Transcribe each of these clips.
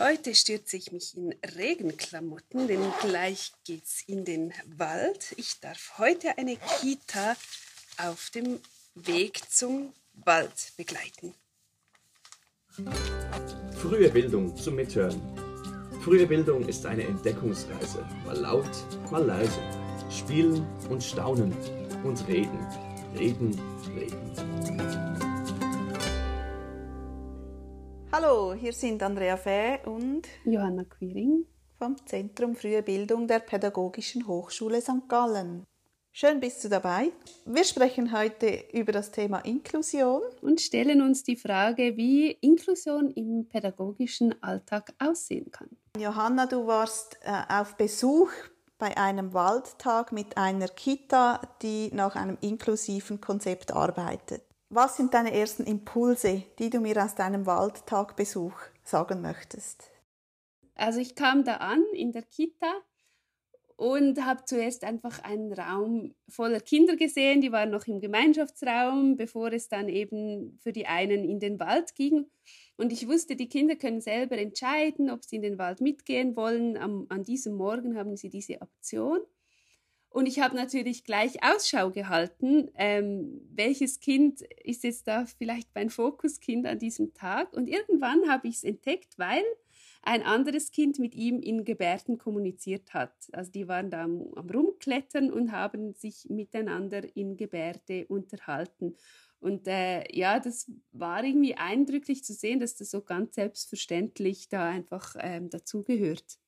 Heute stürze ich mich in Regenklamotten, denn gleich geht's in den Wald. Ich darf heute eine Kita auf dem Weg zum Wald begleiten. Frühe Bildung zum Mithören. Frühe Bildung ist eine Entdeckungsreise. Mal laut, mal leise. Spielen und staunen und reden. Reden, reden. Hallo, hier sind Andrea Fäh und Johanna Quiring vom Zentrum Frühe Bildung der Pädagogischen Hochschule St. Gallen. Schön bist du dabei. Wir sprechen heute über das Thema Inklusion und stellen uns die Frage, wie Inklusion im pädagogischen Alltag aussehen kann. Johanna, du warst äh, auf Besuch bei einem Waldtag mit einer Kita, die nach einem inklusiven Konzept arbeitet. Was sind deine ersten Impulse, die du mir aus deinem Waldtagbesuch sagen möchtest? Also ich kam da an in der Kita und habe zuerst einfach einen Raum voller Kinder gesehen, die waren noch im Gemeinschaftsraum, bevor es dann eben für die einen in den Wald ging. Und ich wusste, die Kinder können selber entscheiden, ob sie in den Wald mitgehen wollen. Am, an diesem Morgen haben sie diese Option. Und ich habe natürlich gleich Ausschau gehalten, ähm, welches Kind ist jetzt da vielleicht mein Fokuskind an diesem Tag. Und irgendwann habe ich es entdeckt, weil ein anderes Kind mit ihm in Gebärden kommuniziert hat. Also die waren da am, am Rumklettern und haben sich miteinander in Gebärde unterhalten. Und äh, ja, das war irgendwie eindrücklich zu sehen, dass das so ganz selbstverständlich da einfach ähm, dazugehört.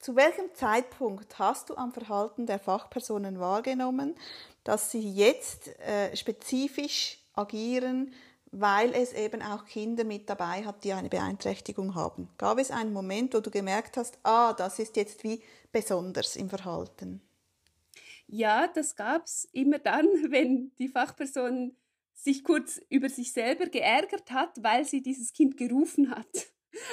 Zu welchem Zeitpunkt hast du am Verhalten der Fachpersonen wahrgenommen, dass sie jetzt äh, spezifisch agieren, weil es eben auch Kinder mit dabei hat, die eine Beeinträchtigung haben? Gab es einen Moment, wo du gemerkt hast, ah, das ist jetzt wie besonders im Verhalten? Ja, das gab es immer dann, wenn die Fachperson sich kurz über sich selber geärgert hat, weil sie dieses Kind gerufen hat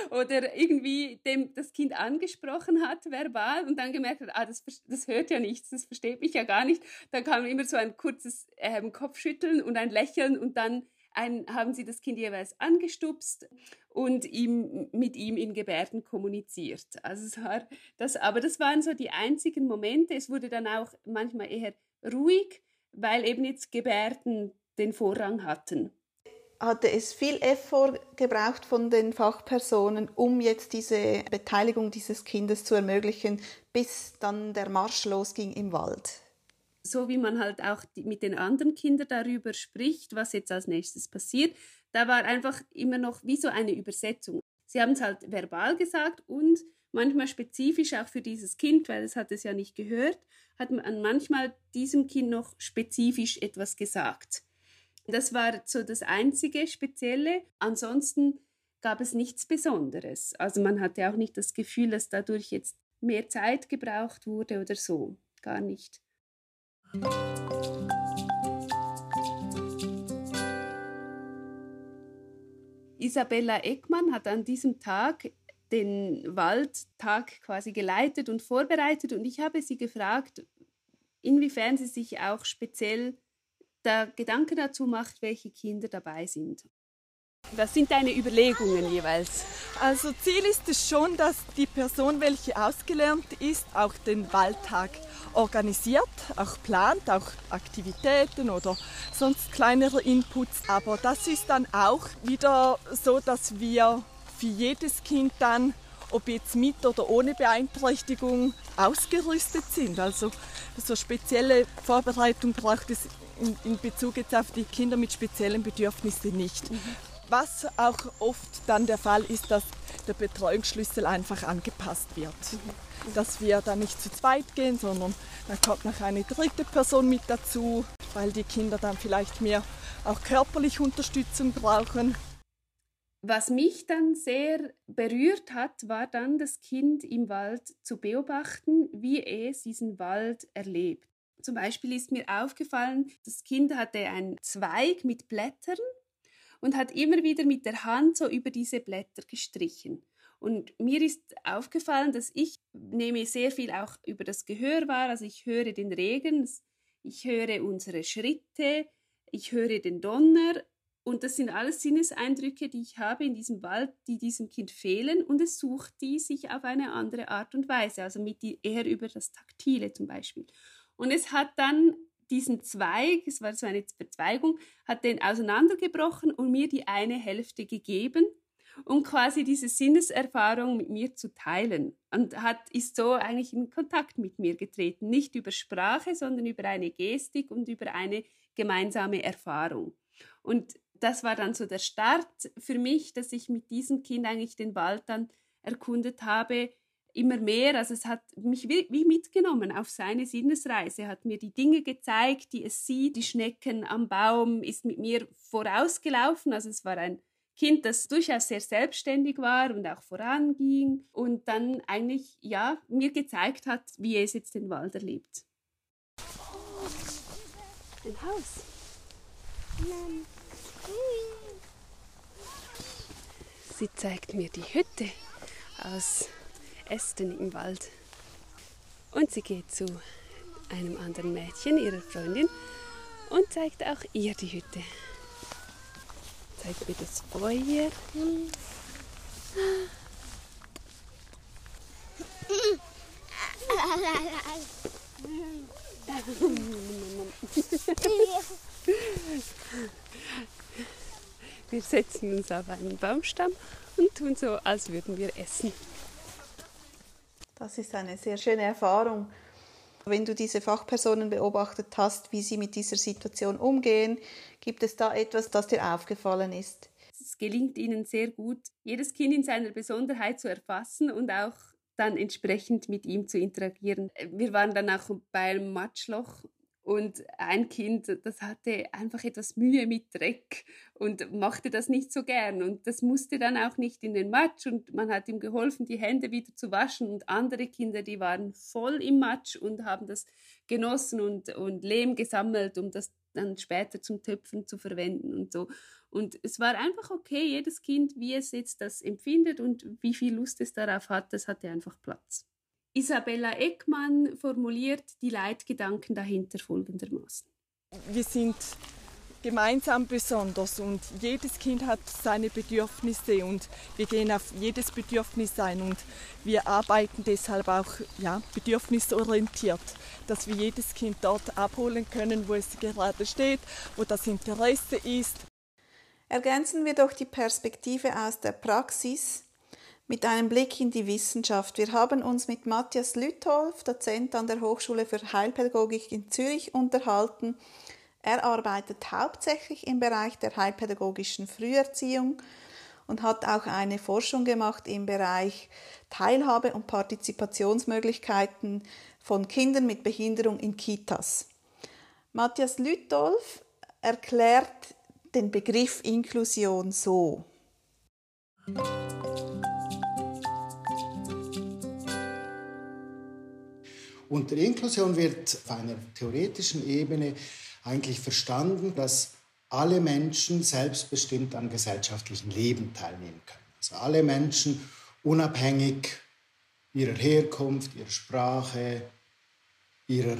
oder irgendwie dem das Kind angesprochen hat verbal und dann gemerkt hat, ah, das, das hört ja nichts, das versteht mich ja gar nicht. Dann kam immer so ein kurzes ähm, Kopfschütteln und ein Lächeln und dann ein, haben sie das Kind jeweils angestupst und ihm, mit ihm in Gebärden kommuniziert. Also es war das, aber das waren so die einzigen Momente. Es wurde dann auch manchmal eher ruhig, weil eben jetzt Gebärden den Vorrang hatten hatte es viel Effort gebraucht von den Fachpersonen, um jetzt diese Beteiligung dieses Kindes zu ermöglichen, bis dann der Marsch losging im Wald. So wie man halt auch mit den anderen Kindern darüber spricht, was jetzt als nächstes passiert, da war einfach immer noch wie so eine Übersetzung. Sie haben es halt verbal gesagt und manchmal spezifisch auch für dieses Kind, weil es hat es ja nicht gehört, hat man manchmal diesem Kind noch spezifisch etwas gesagt. Das war so das einzige Spezielle. Ansonsten gab es nichts Besonderes. Also man hatte auch nicht das Gefühl, dass dadurch jetzt mehr Zeit gebraucht wurde oder so. Gar nicht. Isabella Eckmann hat an diesem Tag den Waldtag quasi geleitet und vorbereitet und ich habe sie gefragt, inwiefern sie sich auch speziell der Gedanke dazu macht, welche Kinder dabei sind. Was sind deine Überlegungen jeweils? Also Ziel ist es schon, dass die Person, welche ausgelernt ist, auch den Waldtag organisiert, auch plant, auch Aktivitäten oder sonst kleinere Inputs. Aber das ist dann auch wieder so, dass wir für jedes Kind dann, ob jetzt mit oder ohne Beeinträchtigung, ausgerüstet sind. Also so spezielle Vorbereitung braucht es in, in Bezug jetzt auf die Kinder mit speziellen Bedürfnissen nicht. Mhm. Was auch oft dann der Fall ist, dass der Betreuungsschlüssel einfach angepasst wird. Mhm. Dass wir dann nicht zu zweit gehen, sondern dann kommt noch eine dritte Person mit dazu, weil die Kinder dann vielleicht mehr auch körperlich Unterstützung brauchen. Was mich dann sehr berührt hat, war dann das Kind im Wald zu beobachten, wie es diesen Wald erlebt. Zum Beispiel ist mir aufgefallen, das Kind hatte einen Zweig mit Blättern und hat immer wieder mit der Hand so über diese Blätter gestrichen. Und mir ist aufgefallen, dass ich nehme sehr viel auch über das Gehör wahr. Also ich höre den Regen, ich höre unsere Schritte, ich höre den Donner Und das sind alles Sinneseindrücke, die ich habe in diesem Wald, die diesem Kind fehlen. Und es sucht die sich auf eine andere Art und Weise, also mit die, eher über das Taktile zum Beispiel. Und es hat dann diesen Zweig, es war so eine Verzweigung, hat den auseinandergebrochen und mir die eine Hälfte gegeben, um quasi diese Sinneserfahrung mit mir zu teilen. Und hat, ist so eigentlich in Kontakt mit mir getreten. Nicht über Sprache, sondern über eine Gestik und über eine gemeinsame Erfahrung. Und das war dann so der Start für mich, dass ich mit diesem Kind eigentlich den Wald dann erkundet habe, immer mehr. Also es hat mich wie, mitgenommen auf seine Sinnesreise, hat mir die Dinge gezeigt, die es sieht, die Schnecken am Baum, ist mit mir vorausgelaufen. Also es war ein Kind, das durchaus sehr selbstständig war und auch voranging und dann eigentlich ja mir gezeigt hat, wie es jetzt den Wald erlebt. Ein Haus. Sie zeigt mir die Hütte aus Ästen im Wald. Und sie geht zu einem anderen Mädchen, ihrer Freundin, und zeigt auch ihr die Hütte. Zeigt mir das Feuer. Wir setzen uns auf einen Baumstamm und tun so, als würden wir essen. Das ist eine sehr schöne Erfahrung. Wenn du diese Fachpersonen beobachtet hast, wie sie mit dieser Situation umgehen, gibt es da etwas, das dir aufgefallen ist? Es gelingt ihnen sehr gut, jedes Kind in seiner Besonderheit zu erfassen und auch dann entsprechend mit ihm zu interagieren. Wir waren dann auch bei einem Matschloch und ein Kind, das hatte einfach etwas Mühe mit Dreck und machte das nicht so gern. Und das musste dann auch nicht in den Matsch. Und man hat ihm geholfen, die Hände wieder zu waschen. Und andere Kinder, die waren voll im Matsch und haben das genossen und, und Lehm gesammelt, um das dann später zum Töpfen zu verwenden und so. Und es war einfach okay, jedes Kind, wie es jetzt das empfindet und wie viel Lust es darauf hat, das hatte einfach Platz. Isabella Eckmann formuliert die Leitgedanken dahinter folgendermaßen. Wir sind gemeinsam besonders und jedes Kind hat seine Bedürfnisse und wir gehen auf jedes Bedürfnis ein und wir arbeiten deshalb auch ja, bedürfnisorientiert, dass wir jedes Kind dort abholen können, wo es gerade steht, wo das Interesse ist. Ergänzen wir doch die Perspektive aus der Praxis mit einem Blick in die Wissenschaft. Wir haben uns mit Matthias Lütholf, Dozent an der Hochschule für Heilpädagogik in Zürich, unterhalten. Er arbeitet hauptsächlich im Bereich der heilpädagogischen Früherziehung und hat auch eine Forschung gemacht im Bereich Teilhabe und Partizipationsmöglichkeiten von Kindern mit Behinderung in Kitas. Matthias Lütolf erklärt den Begriff Inklusion so. Unter Inklusion wird auf einer theoretischen Ebene eigentlich verstanden, dass alle Menschen selbstbestimmt am gesellschaftlichen Leben teilnehmen können. Also alle Menschen unabhängig ihrer Herkunft, ihrer Sprache, ihrer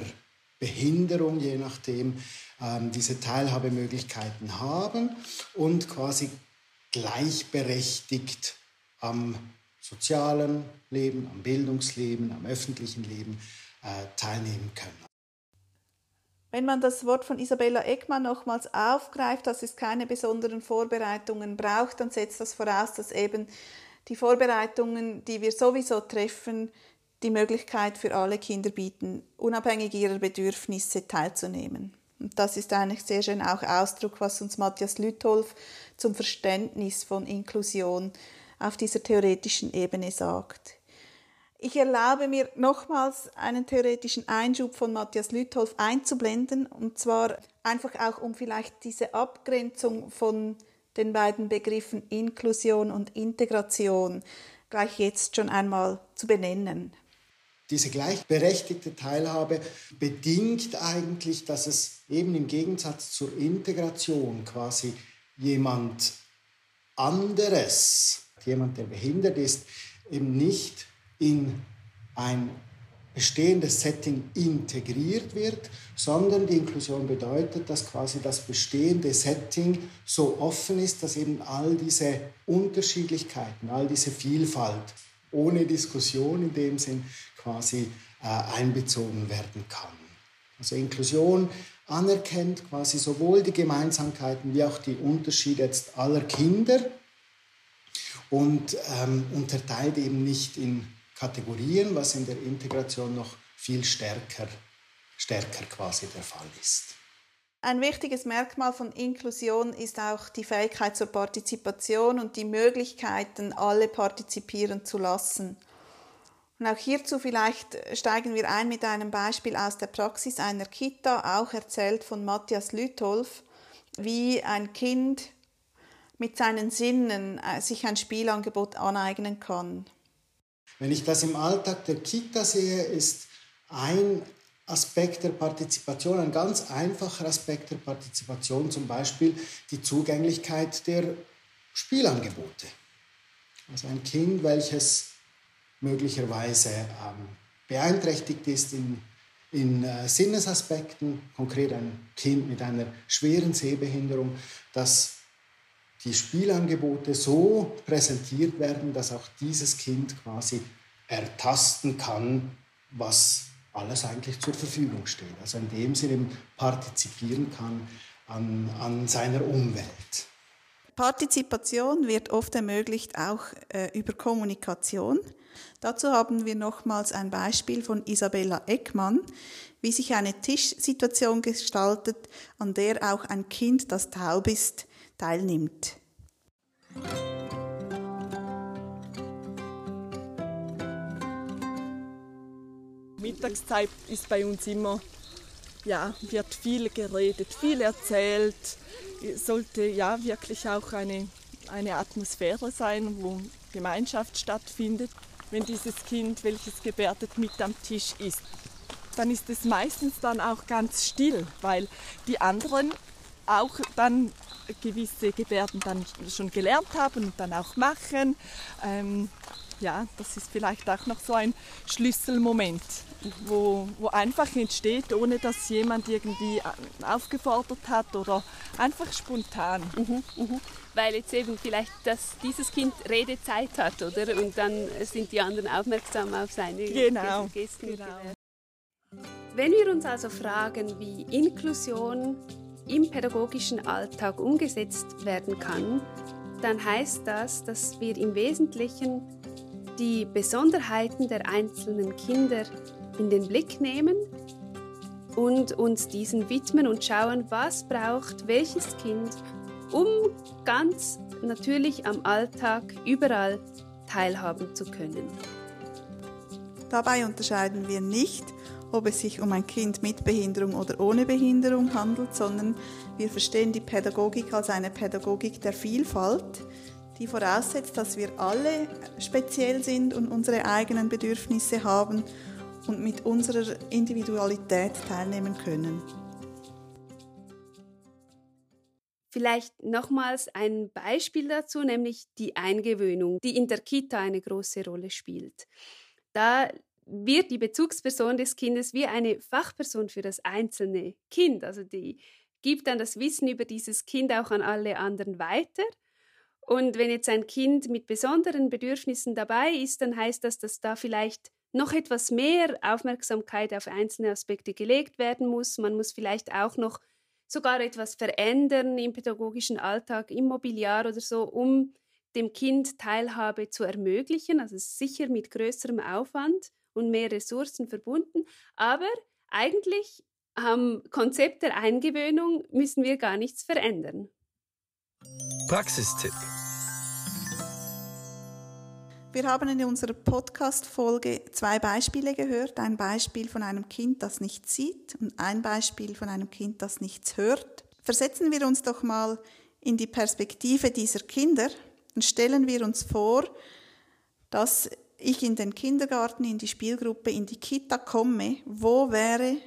Behinderung, je nachdem, ähm, diese Teilhabemöglichkeiten haben und quasi gleichberechtigt am sozialen Leben, am Bildungsleben, am öffentlichen Leben teilnehmen können. Wenn man das Wort von Isabella Eckmann nochmals aufgreift, dass es keine besonderen Vorbereitungen braucht, dann setzt das voraus, dass eben die Vorbereitungen, die wir sowieso treffen, die Möglichkeit für alle Kinder bieten, unabhängig ihrer Bedürfnisse teilzunehmen. Und das ist eigentlich sehr schön auch Ausdruck, was uns Matthias Lütholf zum Verständnis von Inklusion auf dieser theoretischen Ebene sagt. Ich erlaube mir nochmals einen theoretischen Einschub von Matthias Lütholf einzublenden, und zwar einfach auch, um vielleicht diese Abgrenzung von den beiden Begriffen Inklusion und Integration gleich jetzt schon einmal zu benennen. Diese gleichberechtigte Teilhabe bedingt eigentlich, dass es eben im Gegensatz zur Integration quasi jemand anderes, jemand, der behindert ist, eben nicht in ein bestehendes Setting integriert wird, sondern die Inklusion bedeutet, dass quasi das bestehende Setting so offen ist, dass eben all diese Unterschiedlichkeiten, all diese Vielfalt ohne Diskussion in dem Sinn quasi äh, einbezogen werden kann. Also Inklusion anerkennt quasi sowohl die Gemeinsamkeiten wie auch die Unterschiede jetzt aller Kinder und ähm, unterteilt eben nicht in Kategorien, was in der Integration noch viel stärker, stärker quasi der Fall ist. Ein wichtiges Merkmal von Inklusion ist auch die Fähigkeit zur Partizipation und die Möglichkeiten, alle partizipieren zu lassen. Und auch hierzu vielleicht steigen wir ein mit einem Beispiel aus der Praxis einer Kita, auch erzählt von Matthias Lütolf, wie ein Kind mit seinen Sinnen äh, sich ein Spielangebot aneignen kann. Wenn ich das im Alltag der Kita sehe, ist ein Aspekt der Partizipation, ein ganz einfacher Aspekt der Partizipation, zum Beispiel die Zugänglichkeit der Spielangebote. Also ein Kind, welches möglicherweise ähm, beeinträchtigt ist in, in äh, Sinnesaspekten, konkret ein Kind mit einer schweren Sehbehinderung, dass die Spielangebote so präsentiert werden, dass auch dieses Kind quasi ertasten kann, was alles eigentlich zur Verfügung steht. Also in dem Sinne partizipieren kann an, an seiner Umwelt. Partizipation wird oft ermöglicht auch äh, über Kommunikation. Dazu haben wir nochmals ein Beispiel von Isabella Eckmann, wie sich eine Tischsituation gestaltet, an der auch ein Kind, das taub ist, teilnimmt. Mittagszeit ist bei uns immer, ja, wird viel geredet, viel erzählt. Sollte ja wirklich auch eine, eine Atmosphäre sein, wo Gemeinschaft stattfindet. Wenn dieses Kind, welches gebärdet, mit am Tisch ist, dann ist es meistens dann auch ganz still, weil die anderen auch dann gewisse Gebärden dann schon gelernt haben und dann auch machen. Ähm, ja, das ist vielleicht auch noch so ein Schlüsselmoment, wo, wo einfach entsteht, ohne dass jemand irgendwie aufgefordert hat oder einfach spontan. Mhm, mh. Weil jetzt eben vielleicht, dass dieses Kind Redezeit hat, oder? Und dann sind die anderen aufmerksam auf seine genau, Gesten. Genau. Wenn wir uns also fragen, wie Inklusion im pädagogischen Alltag umgesetzt werden kann, dann heißt das, dass wir im Wesentlichen die Besonderheiten der einzelnen Kinder in den Blick nehmen und uns diesen widmen und schauen, was braucht welches Kind, um ganz natürlich am Alltag überall teilhaben zu können. Dabei unterscheiden wir nicht ob es sich um ein Kind mit Behinderung oder ohne Behinderung handelt, sondern wir verstehen die Pädagogik als eine Pädagogik der Vielfalt, die voraussetzt, dass wir alle speziell sind und unsere eigenen Bedürfnisse haben und mit unserer Individualität teilnehmen können. Vielleicht nochmals ein Beispiel dazu, nämlich die Eingewöhnung, die in der Kita eine große Rolle spielt. Da wird die Bezugsperson des Kindes wie eine Fachperson für das einzelne Kind. Also die gibt dann das Wissen über dieses Kind auch an alle anderen weiter. Und wenn jetzt ein Kind mit besonderen Bedürfnissen dabei ist, dann heißt das, dass da vielleicht noch etwas mehr Aufmerksamkeit auf einzelne Aspekte gelegt werden muss. Man muss vielleicht auch noch sogar etwas verändern im pädagogischen Alltag, im Mobiliar oder so, um dem Kind Teilhabe zu ermöglichen. Also sicher mit größerem Aufwand und mehr Ressourcen verbunden. Aber eigentlich am Konzept der Eingewöhnung müssen wir gar nichts verändern. Praxistipp. Wir haben in unserer Podcast-Folge zwei Beispiele gehört. Ein Beispiel von einem Kind, das nichts sieht und ein Beispiel von einem Kind, das nichts hört. Versetzen wir uns doch mal in die Perspektive dieser Kinder und stellen wir uns vor, dass ich in den Kindergarten, in die Spielgruppe, in die Kita komme, wo wäre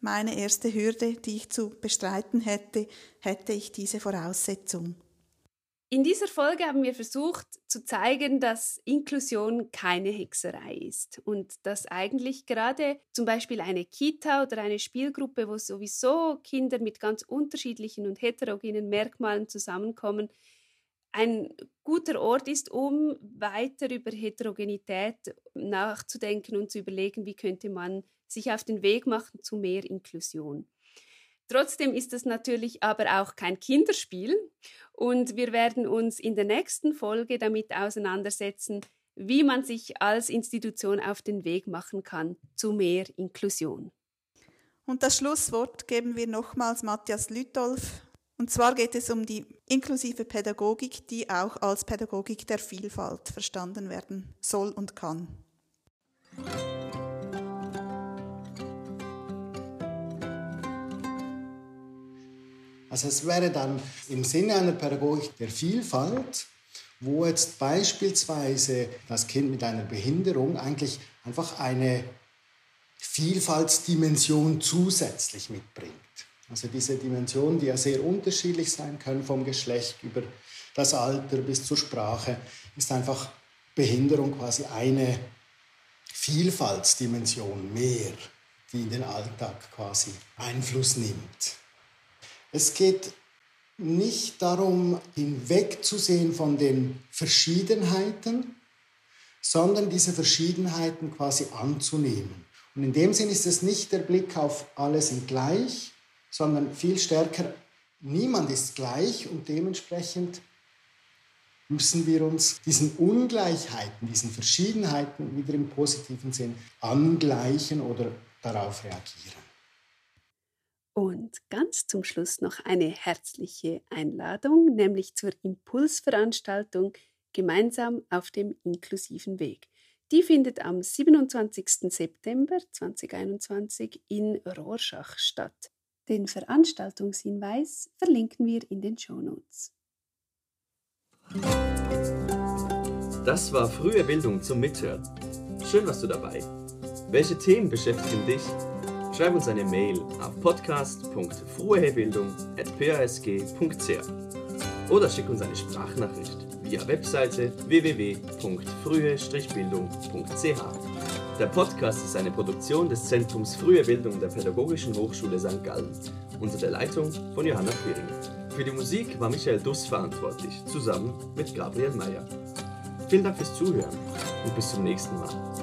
meine erste Hürde, die ich zu bestreiten hätte, hätte ich diese Voraussetzung? In dieser Folge haben wir versucht zu zeigen, dass Inklusion keine Hexerei ist und dass eigentlich gerade zum Beispiel eine Kita oder eine Spielgruppe, wo sowieso Kinder mit ganz unterschiedlichen und heterogenen Merkmalen zusammenkommen, ein guter Ort ist, um weiter über Heterogenität nachzudenken und zu überlegen, wie könnte man sich auf den Weg machen zu mehr Inklusion. Trotzdem ist es natürlich aber auch kein Kinderspiel und wir werden uns in der nächsten Folge damit auseinandersetzen, wie man sich als Institution auf den Weg machen kann zu mehr Inklusion. Und das Schlusswort geben wir nochmals Matthias Lütolf. Und zwar geht es um die inklusive Pädagogik, die auch als Pädagogik der Vielfalt verstanden werden soll und kann. Also es wäre dann im Sinne einer Pädagogik der Vielfalt, wo jetzt beispielsweise das Kind mit einer Behinderung eigentlich einfach eine Vielfaltsdimension zusätzlich mitbringt. Also diese Dimensionen, die ja sehr unterschiedlich sein können, vom Geschlecht über das Alter bis zur Sprache, ist einfach Behinderung quasi eine Vielfaltsdimension mehr, die in den Alltag quasi Einfluss nimmt. Es geht nicht darum, hinwegzusehen von den Verschiedenheiten, sondern diese Verschiedenheiten quasi anzunehmen. Und in dem Sinn ist es nicht der Blick auf alle sind gleich, sondern viel stärker, niemand ist gleich und dementsprechend müssen wir uns diesen Ungleichheiten, diesen Verschiedenheiten wieder im positiven Sinn angleichen oder darauf reagieren. Und ganz zum Schluss noch eine herzliche Einladung, nämlich zur Impulsveranstaltung Gemeinsam auf dem inklusiven Weg. Die findet am 27. September 2021 in Rorschach statt. Den Veranstaltungshinweis verlinken wir in den Shownotes. Das war frühe Bildung zum Mithören. Schön warst du dabei. Welche Themen beschäftigen dich? Schreib uns eine Mail auf podcast.fruehebildung.pasg.ch oder schick uns eine Sprachnachricht via Webseite www.frühe-bildung.ch. Der Podcast ist eine Produktion des Zentrums Frühe Bildung der Pädagogischen Hochschule St. Gallen unter der Leitung von Johanna Quiring. Für die Musik war Michael Duss verantwortlich, zusammen mit Gabriel Meyer. Vielen Dank fürs Zuhören und bis zum nächsten Mal.